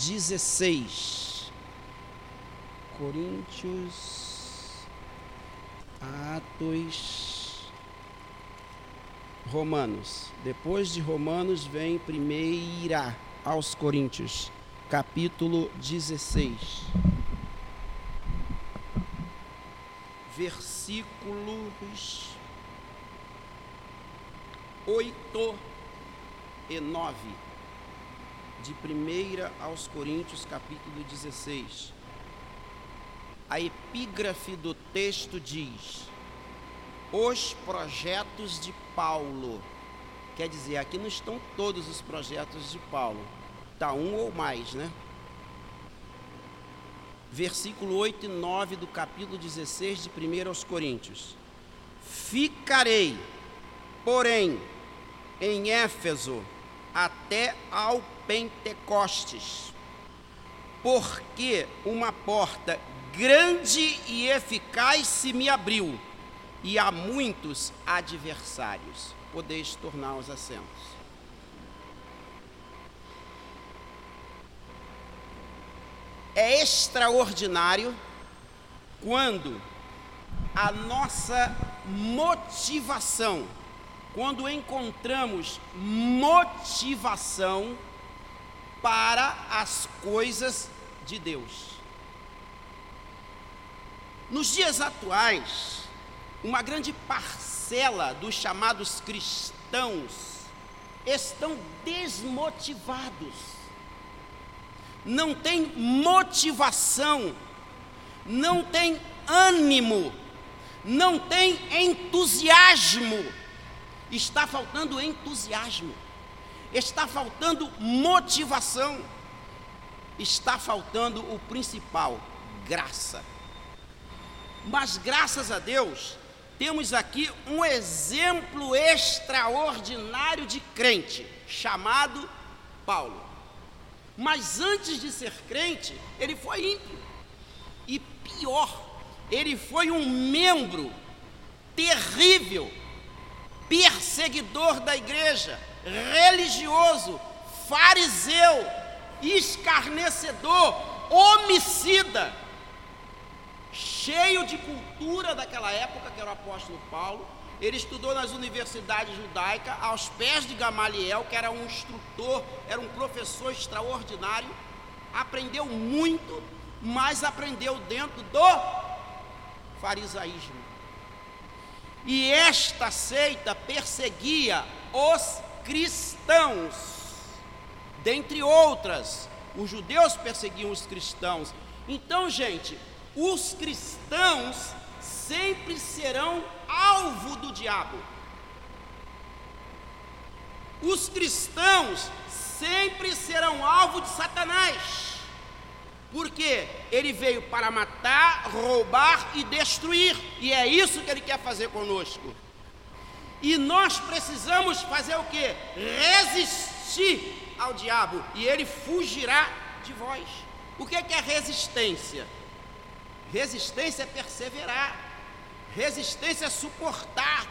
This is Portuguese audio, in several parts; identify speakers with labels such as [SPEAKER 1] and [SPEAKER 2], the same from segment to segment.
[SPEAKER 1] 16. Coríntios, Atos, Romanos. Depois de Romanos vem primeira aos Coríntios, capítulo 16. Versículos 8 e 9 de 1 aos Coríntios, capítulo 16. A epígrafe do texto diz: Os projetos de Paulo. Quer dizer, aqui não estão todos os projetos de Paulo, está um ou mais, né? Versículo 8 e 9 do capítulo 16 de 1 aos Coríntios. Ficarei, porém, em Éfeso até ao Pentecostes, porque uma porta grande e eficaz se me abriu, e há muitos adversários. Podeis tornar os assentos. É extraordinário quando a nossa motivação quando encontramos motivação para as coisas de Deus. Nos dias atuais, uma grande parcela dos chamados cristãos estão desmotivados, não tem motivação, não tem ânimo, não tem entusiasmo está faltando entusiasmo, está faltando motivação, está faltando o principal, graça. Mas graças a Deus, temos aqui um exemplo extraordinário de crente, chamado Paulo. Mas antes de ser crente, ele foi ímpio. E pior, ele foi um membro terrível perseguidor da igreja, religioso, fariseu, escarnecedor, homicida, cheio de cultura daquela época, que era o apóstolo Paulo. Ele estudou nas universidades judaicas, aos pés de Gamaliel, que era um instrutor, era um professor extraordinário. Aprendeu muito, mas aprendeu dentro do farisaísmo. E esta seita perseguia os cristãos, dentre outras. Os judeus perseguiam os cristãos. Então, gente, os cristãos sempre serão alvo do diabo. Os cristãos sempre serão alvo de Satanás. Porque ele veio para matar, roubar e destruir, e é isso que ele quer fazer conosco. E nós precisamos fazer o que? Resistir ao diabo, e ele fugirá de vós. O que é resistência? Resistência é perseverar, resistência é suportar,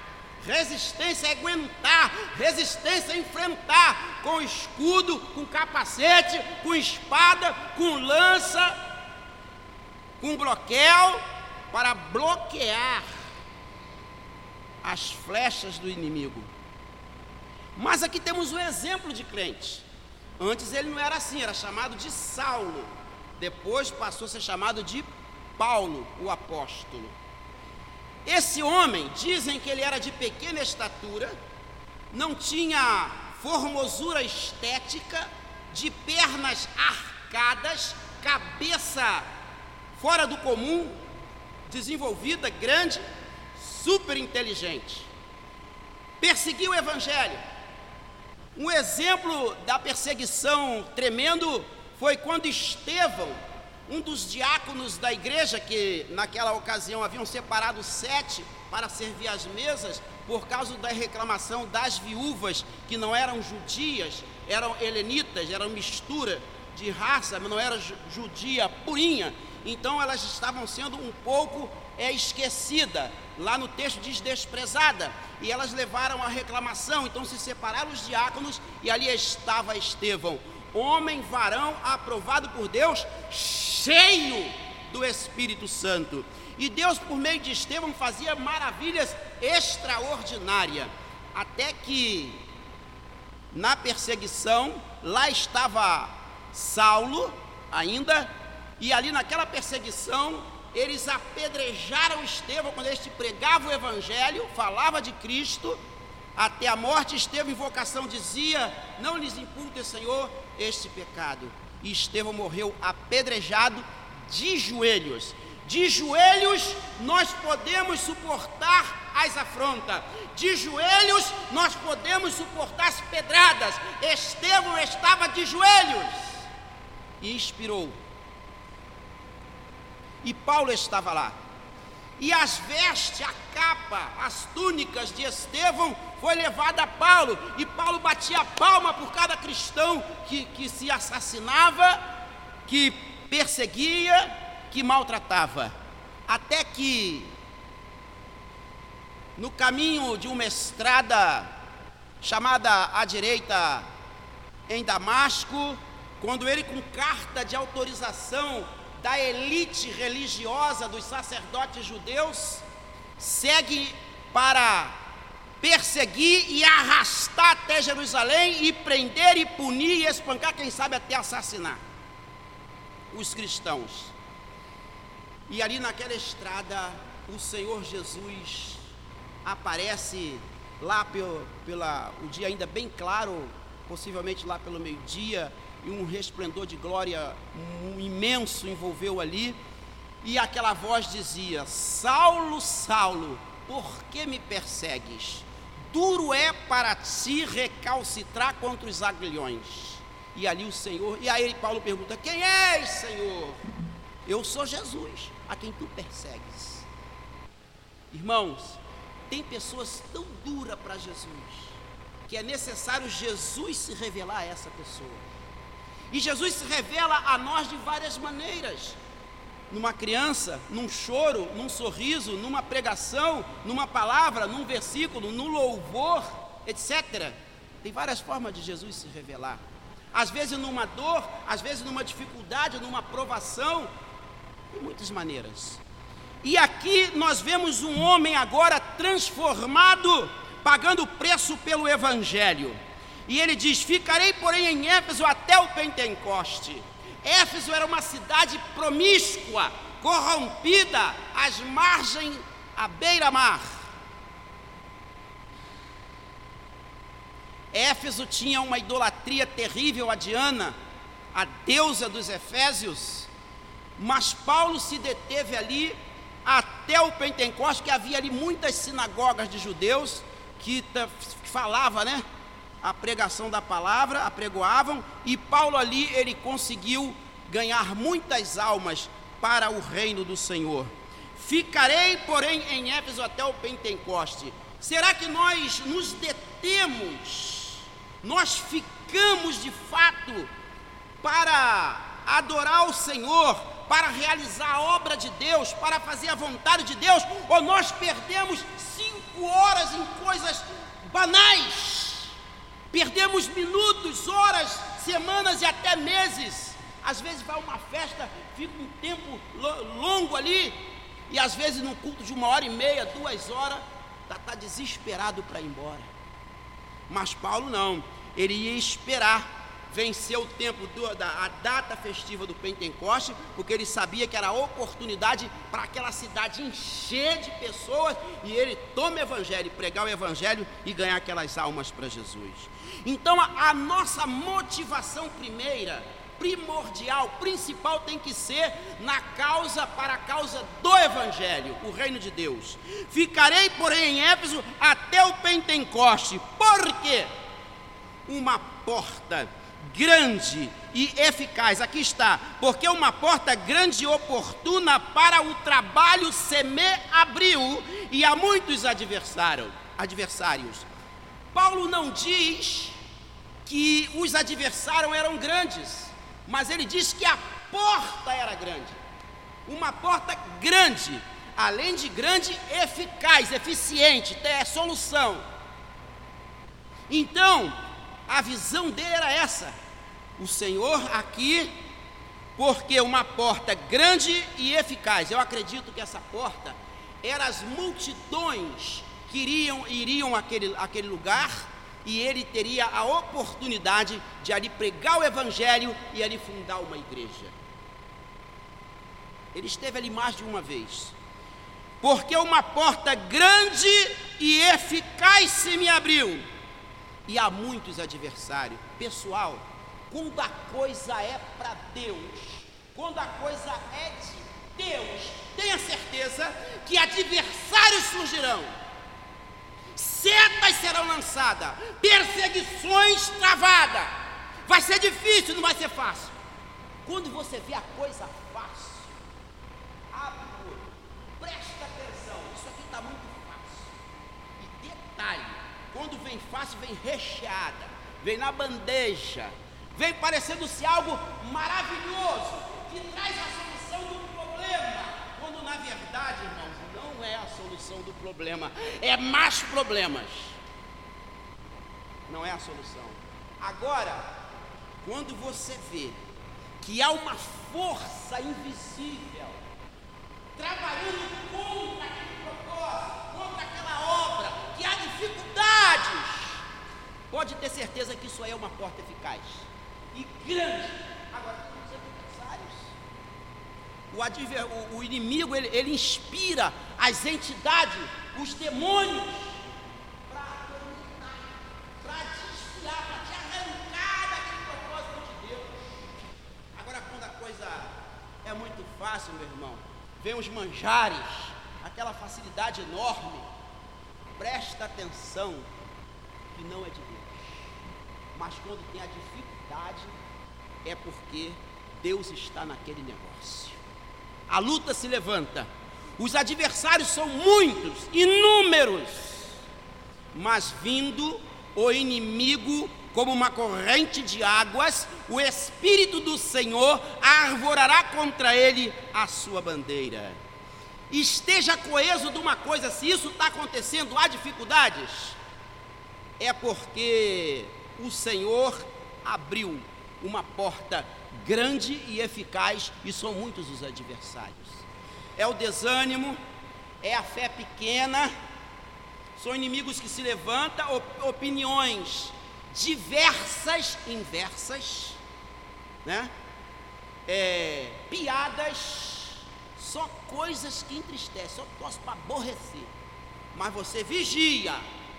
[SPEAKER 1] Resistência é aguentar, resistência é enfrentar com escudo, com capacete, com espada, com lança, com bloqueio para bloquear as flechas do inimigo. Mas aqui temos um exemplo de crente. Antes ele não era assim, era chamado de Saulo. Depois passou a ser chamado de Paulo, o apóstolo. Esse homem, dizem que ele era de pequena estatura, não tinha formosura estética, de pernas arcadas, cabeça fora do comum, desenvolvida, grande, super inteligente. Perseguiu o evangelho. Um exemplo da perseguição tremendo foi quando Estevão um dos diáconos da igreja, que naquela ocasião haviam separado sete para servir as mesas, por causa da reclamação das viúvas que não eram judias, eram helenitas, eram mistura de raça, mas não era judia purinha, então elas estavam sendo um pouco é, esquecida. Lá no texto diz desprezada, e elas levaram a reclamação, então se separaram os diáconos, e ali estava Estevão, homem, varão, aprovado por Deus, cheio do Espírito Santo. E Deus, por meio de Estevão, fazia maravilhas extraordinárias, até que na perseguição, lá estava Saulo ainda, e ali naquela perseguição, eles apedrejaram Estevão quando este pregava o Evangelho, falava de Cristo, até a morte. Estevão, em vocação, dizia: Não lhes imputem, Senhor, este pecado. E Estevão morreu apedrejado de joelhos. De joelhos nós podemos suportar as afrontas. De joelhos nós podemos suportar as pedradas. Estevão estava de joelhos e inspirou e Paulo estava lá. E as vestes, a capa, as túnicas de Estevão foi levada a Paulo. E Paulo batia palma por cada cristão que, que se assassinava, que perseguia, que maltratava. Até que, no caminho de uma estrada chamada à direita em Damasco, quando ele, com carta de autorização da elite religiosa dos sacerdotes judeus segue para perseguir e arrastar até Jerusalém e prender e punir e espancar, quem sabe até assassinar os cristãos. E ali naquela estrada, o Senhor Jesus aparece lá pelo, pela, o dia ainda bem claro, possivelmente lá pelo meio-dia, e um resplendor de glória imenso envolveu ali. E aquela voz dizia: Saulo, Saulo, por que me persegues? Duro é para ti recalcitrar contra os aguilhões. E ali o Senhor, e aí Paulo pergunta: Quem és, Senhor? Eu sou Jesus, a quem tu persegues. Irmãos, tem pessoas tão duras para Jesus, que é necessário Jesus se revelar a essa pessoa. E Jesus se revela a nós de várias maneiras. Numa criança, num choro, num sorriso, numa pregação, numa palavra, num versículo, num louvor, etc. Tem várias formas de Jesus se revelar. Às vezes numa dor, às vezes numa dificuldade, numa provação, de muitas maneiras. E aqui nós vemos um homem agora transformado, pagando preço pelo Evangelho. E ele diz: Ficarei, porém, em Éfeso até o Pentecoste. Éfeso era uma cidade promíscua, corrompida, às margens, à beira-mar. Éfeso tinha uma idolatria terrível a Diana, a deusa dos Efésios, mas Paulo se deteve ali até o Pentecoste, que havia ali muitas sinagogas de judeus que, falava, né? A pregação da palavra, apregoavam, e Paulo ali ele conseguiu ganhar muitas almas para o reino do Senhor. Ficarei, porém, em Éfeso até o Pentecoste. Será que nós nos detemos? Nós ficamos de fato para adorar o Senhor, para realizar a obra de Deus, para fazer a vontade de Deus, ou nós perdemos cinco horas em coisas banais? Perdemos minutos, horas, semanas e até meses. Às vezes vai uma festa, fica um tempo longo ali, e às vezes num culto de uma hora e meia, duas horas, está tá desesperado para ir embora. Mas Paulo não, ele ia esperar vencer o tempo do, da a data festiva do Pentecoste, porque ele sabia que era a oportunidade para aquela cidade encher de pessoas e ele toma o evangelho, pregar o evangelho e ganhar aquelas almas para Jesus. Então a, a nossa motivação primeira, primordial, principal tem que ser na causa para a causa do evangelho, o reino de Deus. Ficarei, porém, em Éfeso até o Pentecoste. Por quê? Uma porta grande e eficaz. Aqui está, porque uma porta grande e oportuna para o trabalho se me abriu e há muitos adversários. adversários. Paulo não diz que os adversários eram grandes, mas ele diz que a porta era grande. Uma porta grande, além de grande, eficaz, eficiente, é solução. Então, a visão dele era essa: o Senhor aqui, porque uma porta grande e eficaz. Eu acredito que essa porta eram as multidões que iriam, iriam àquele, àquele lugar e ele teria a oportunidade de ali pregar o evangelho e ali fundar uma igreja. Ele esteve ali mais de uma vez. Porque uma porta grande e eficaz se me abriu. E há muitos adversários. Pessoal, quando a coisa é para Deus, quando a coisa é de Deus, tenha certeza que adversários surgirão setas serão lançadas, perseguições travadas. Vai ser difícil, não vai ser fácil. Quando você vê a coisa fácil, abre o olho, presta atenção, isso aqui está muito fácil. E detalhe, quando vem fácil, vem recheada, vem na bandeja, vem parecendo-se algo maravilhoso, que traz a solução do problema, quando na verdade, irmãos, não é a solução do problema, é mais problemas. Não é a solução. Agora, quando você vê que há uma força invisível trabalhando contra aquele propósito, contra aquela obra, que há dificuldades, pode ter certeza que isso aí é uma porta eficaz e grande. Agora, o, adver, o, o inimigo ele, ele inspira as entidades, os demônios, para atormentar, para desfiar, para te arrancar daquele propósito de Deus. Agora, quando a coisa é muito fácil, meu irmão, vem os manjares, aquela facilidade enorme, presta atenção que não é de Deus. Mas quando tem a dificuldade, é porque Deus está naquele negócio a luta se levanta. Os adversários são muitos, inúmeros, mas vindo o inimigo como uma corrente de águas, o Espírito do Senhor arvorará contra ele a sua bandeira. Esteja coeso de uma coisa, se isso está acontecendo, há dificuldades, é porque o Senhor abriu uma porta grande e eficaz, e são muitos os adversários. É o desânimo, é a fé pequena, são inimigos que se levantam, opiniões diversas, inversas, né? É, piadas, só coisas que entristecem, só posso para aborrecer. Mas você vigia,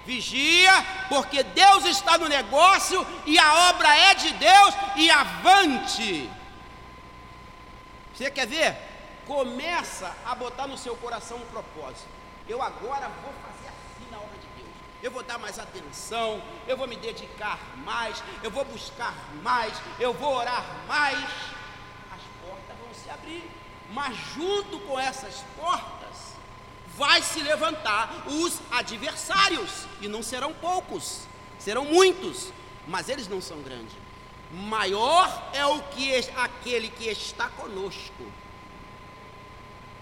[SPEAKER 1] Vigia, porque Deus está no negócio e a obra é de Deus e avante. Você quer ver? Começa a botar no seu coração um propósito. Eu agora vou fazer assim na obra de Deus. Eu vou dar mais atenção, eu vou me dedicar mais, eu vou buscar mais, eu vou orar mais. As portas vão se abrir, mas junto com essas portas vai se levantar os adversários, e não serão poucos, serão muitos, mas eles não são grandes. Maior é o que aquele que está conosco.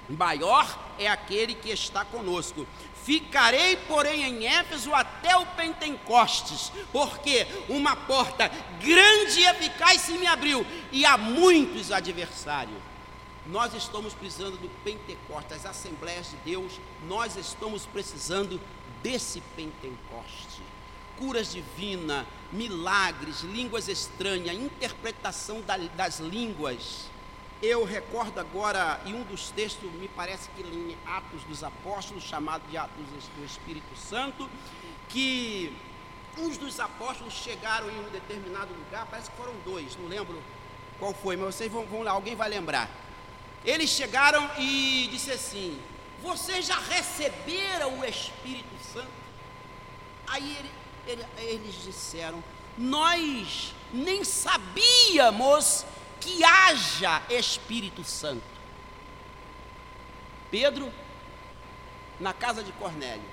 [SPEAKER 1] Maior é aquele que está conosco. Ficarei, porém, em Éfeso até o Pentecostes, porque uma porta grande e eficaz se me abriu, e há muitos adversários. Nós estamos precisando do Pentecostes, das Assembleias de Deus, nós estamos precisando desse Pentecoste. Curas divinas, milagres, línguas estranhas, interpretação das línguas. Eu recordo agora, em um dos textos, me parece que em Atos dos Apóstolos, chamado de Atos do Espírito Santo, que uns dos apóstolos chegaram em um determinado lugar, parece que foram dois, não lembro qual foi, mas vocês vão, vão lá, alguém vai lembrar eles chegaram e disse assim: Vocês já receberam o Espírito Santo? Aí ele, ele, eles disseram: Nós nem sabíamos que haja Espírito Santo. Pedro, na casa de Cornélio,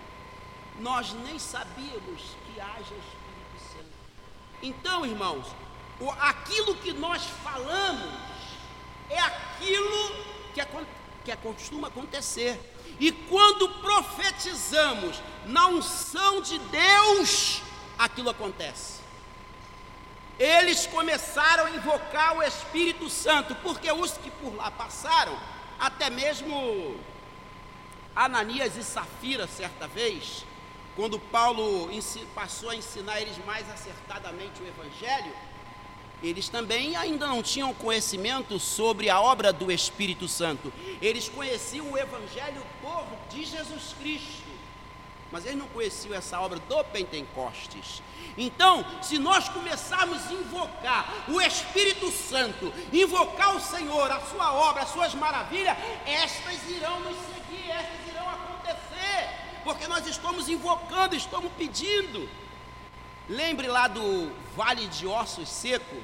[SPEAKER 1] nós nem sabíamos que haja Espírito Santo. Então, irmãos, aquilo que nós falamos é aquilo que, que costuma acontecer. E quando profetizamos na unção de Deus, aquilo acontece. eles começaram a invocar o Espírito Santo, porque os que por lá passaram, até mesmo Ananias e Safira, certa vez, quando Paulo passou a ensinar eles mais acertadamente o Evangelho, eles também ainda não tinham conhecimento sobre a obra do Espírito Santo. Eles conheciam o Evangelho por de Jesus Cristo mas eles não conheciam essa obra do Pentecostes. Então, se nós começarmos a invocar o Espírito Santo, invocar o Senhor, a sua obra, as suas maravilhas, estas irão nos seguir, estas irão acontecer, porque nós estamos invocando, estamos pedindo. Lembre lá do vale de ossos seco,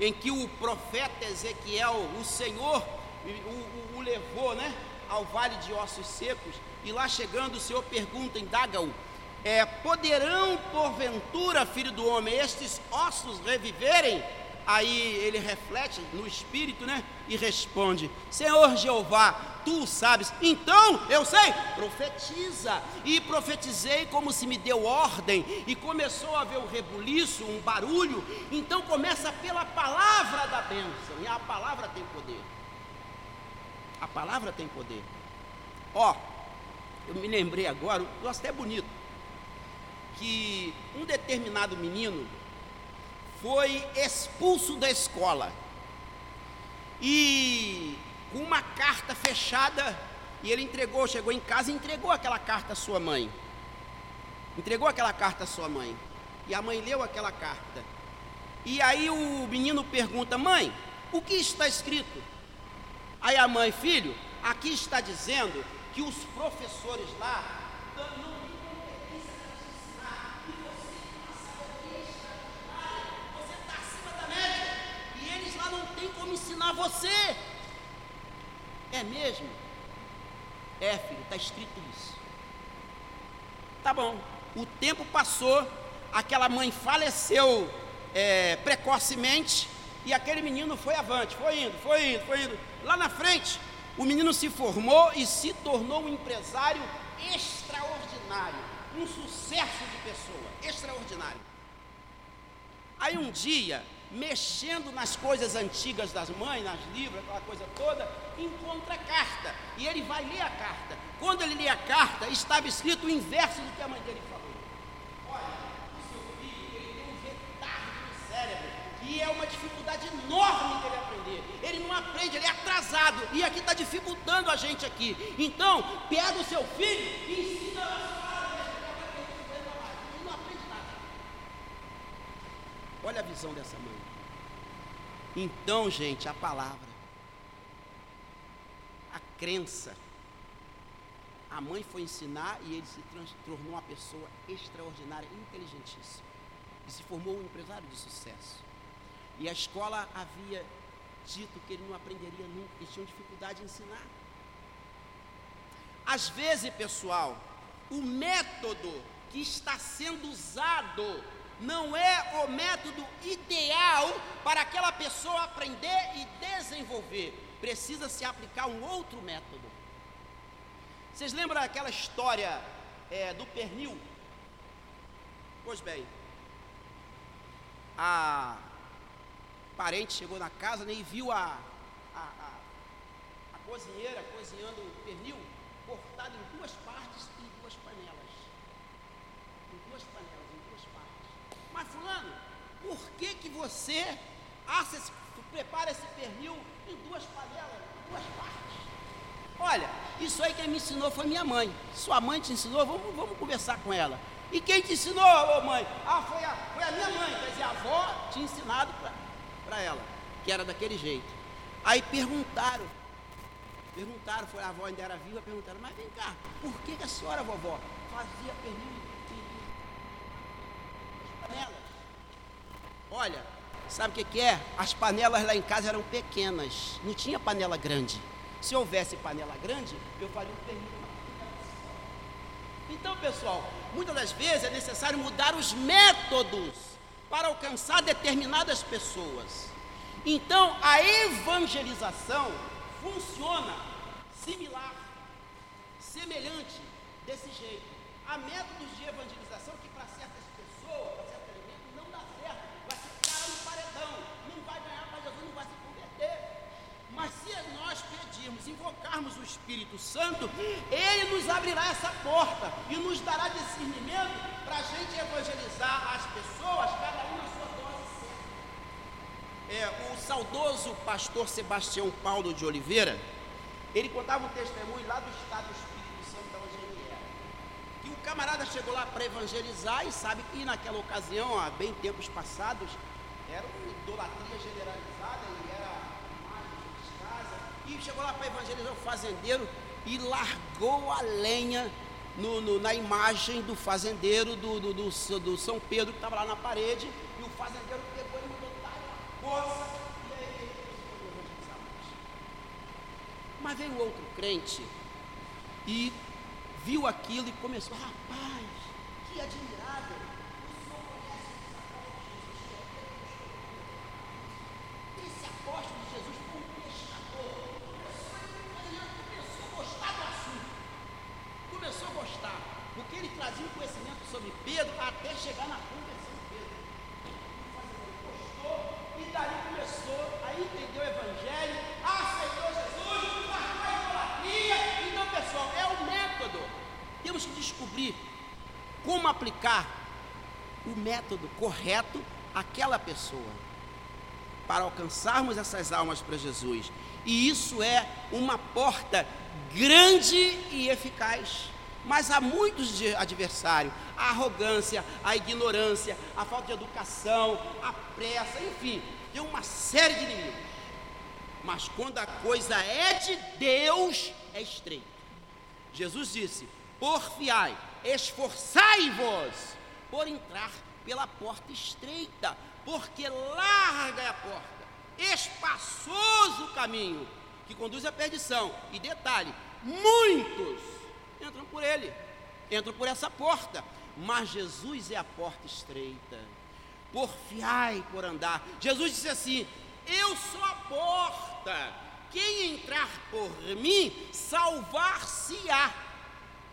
[SPEAKER 1] em que o profeta Ezequiel, o Senhor, o, o, o levou, né, ao vale de ossos secos e lá chegando, o Senhor pergunta, indaga-o: é, Poderão, porventura, filho do homem, estes ossos reviverem? Aí ele reflete no espírito, né? E responde: Senhor Jeová, tu sabes. Então, eu sei, profetiza. E profetizei como se me deu ordem. E começou a haver um rebuliço, um barulho. Então começa pela palavra da bênção. E a palavra tem poder. A palavra tem poder. Ó, eu me lembrei agora, negócio até bonito, que um determinado menino foi expulso da escola e com uma carta fechada e ele entregou, chegou em casa e entregou aquela carta à sua mãe. Entregou aquela carta à sua mãe. E a mãe leu aquela carta. E aí o menino pergunta: "Mãe, o que está escrito?" Aí a mãe: "Filho, aqui está dizendo que os professores lá não têm competência para te ensinar, e você tem uma sabedoria extraordinária, você está acima da média, e eles lá não têm como ensinar você. É mesmo? É, filho, está escrito isso. Tá bom, o tempo passou, aquela mãe faleceu é, precocemente, e aquele menino foi avante, foi indo, foi indo, foi indo. Lá na frente, o menino se formou e se tornou um empresário extraordinário, um sucesso de pessoa, extraordinário. Aí um dia, mexendo nas coisas antigas das mães, nas livros, aquela coisa toda, encontra a carta e ele vai ler a carta. Quando ele lê a carta, estava escrito o inverso do que a mãe dele falou. Olha, o seu filho ele tem um retardo no cérebro e é uma dificuldade enorme dele aprender. Ele não aprende, ele é atrasado. E aqui está dificultando a gente aqui. Então, pega o seu filho e ensina a Ele não aprende nada. Dessa mãe. Então, gente, a palavra, a crença. A mãe foi ensinar e ele se tornou uma pessoa extraordinária, inteligentíssima. E se formou um empresário de sucesso. E a escola havia dito que ele não aprenderia nunca, eles tinham dificuldade em ensinar. Às vezes, pessoal, o método que está sendo usado não é o método ideal para aquela pessoa aprender e desenvolver. Precisa se aplicar um outro método. Vocês lembram daquela história é, do pernil? Pois bem, a parente chegou na casa né, e viu a, a, a, a cozinheira cozinhando o pernil cortado em duas partes e em duas panelas. Em duas panelas, em duas partes. Mas fulano, por que que você assa esse, prepara esse pernil em duas panelas, em duas partes? Olha, isso aí quem me ensinou foi minha mãe. Sua mãe te ensinou, vamos, vamos conversar com ela. E quem te ensinou, mãe? Ah, foi a, foi a minha mãe, quer dizer, a avó tinha ensinado para ela, que era daquele jeito. Aí perguntaram, perguntaram, foi a avó ainda era viva, perguntaram, mas vem cá, por que, que a senhora, vovó, fazia pernil em panelas? Olha, sabe o que, que é? As panelas lá em casa eram pequenas, não tinha panela grande. Se houvesse panela grande, eu faria um pernil. Então, pessoal, muitas das vezes é necessário mudar os métodos para alcançar determinadas pessoas. Então, a evangelização funciona similar, semelhante desse jeito. Há métodos de evangelização que para certas pessoas, para elementos, não dá certo, vai ficar no paredão, não vai ganhar para Jesus, não vai se converter. Mas se nós pedirmos, invocarmos o Espírito Santo, ele nos abrirá essa porta e nos dará discernimento para a gente evangelizar as pessoas, cada um na sua dose. É, o saudoso pastor Sebastião Paulo de Oliveira, ele contava um testemunho lá do estado espírita o camarada chegou lá para evangelizar e sabe que naquela ocasião, há bem tempos passados, era uma idolatria generalizada e era. E chegou lá para evangelizar o fazendeiro e largou a lenha no, no, na imagem do fazendeiro do, do, do, do São Pedro que estava lá na parede. E o fazendeiro pegou e mandou dar uma coisa. E aí ele. Mas veio outro crente e viu aquilo e começou, rapaz, que admirável. Conhece esse apóstolo de Jesus? Um pescador. Começou a gostar do assunto. Começou a gostar. Porque ele trazia um conhecimento sobre Pedro até chegar na conversão de Pedro. O fazendeiro gostou e dali começou a entender o evangelho, aceitou Jesus, largou a idolatria. Então, pessoal, é o método. Temos que descobrir como aplicar o método correto àquela pessoa para alcançarmos essas almas para Jesus. E isso é uma porta grande e eficaz. Mas há muitos adversários, a arrogância, a ignorância, a falta de educação, a pressa, enfim, tem uma série de inimigos. Mas quando a coisa é de Deus, é estreito. Jesus disse: Porfiai, esforçai-vos por entrar pela porta estreita, porque larga é a porta, espaçoso o caminho que conduz à perdição. E detalhe: muitos entram por ele, entram por essa porta, mas Jesus é a porta estreita. Porfiai por andar. Jesus disse assim: Eu sou a porta. Quem entrar por mim, salvar-se-á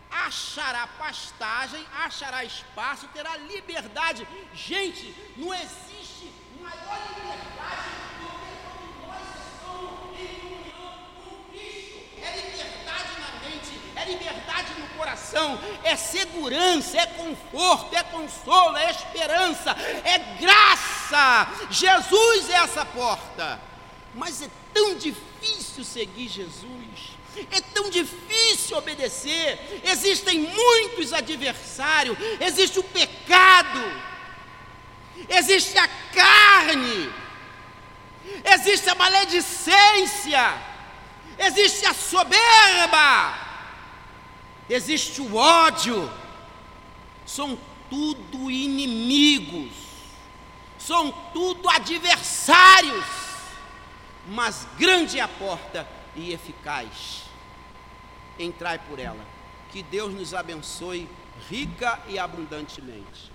[SPEAKER 1] achará pastagem, achará espaço, terá liberdade. Gente, não existe maior liberdade do que quando nós estamos em comunhão com Cristo. É liberdade na mente, é liberdade no coração, é segurança, é conforto, é consolo, é esperança, é graça. Jesus é essa porta. Mas é tão difícil seguir Jesus. É tão difícil obedecer. Existem muitos adversários. Existe o pecado. Existe a carne. Existe a maledicência. Existe a soberba. Existe o ódio. São tudo inimigos. São tudo adversários. Mas grande é a porta e eficaz entrai por ela. Que Deus nos abençoe rica e abundantemente.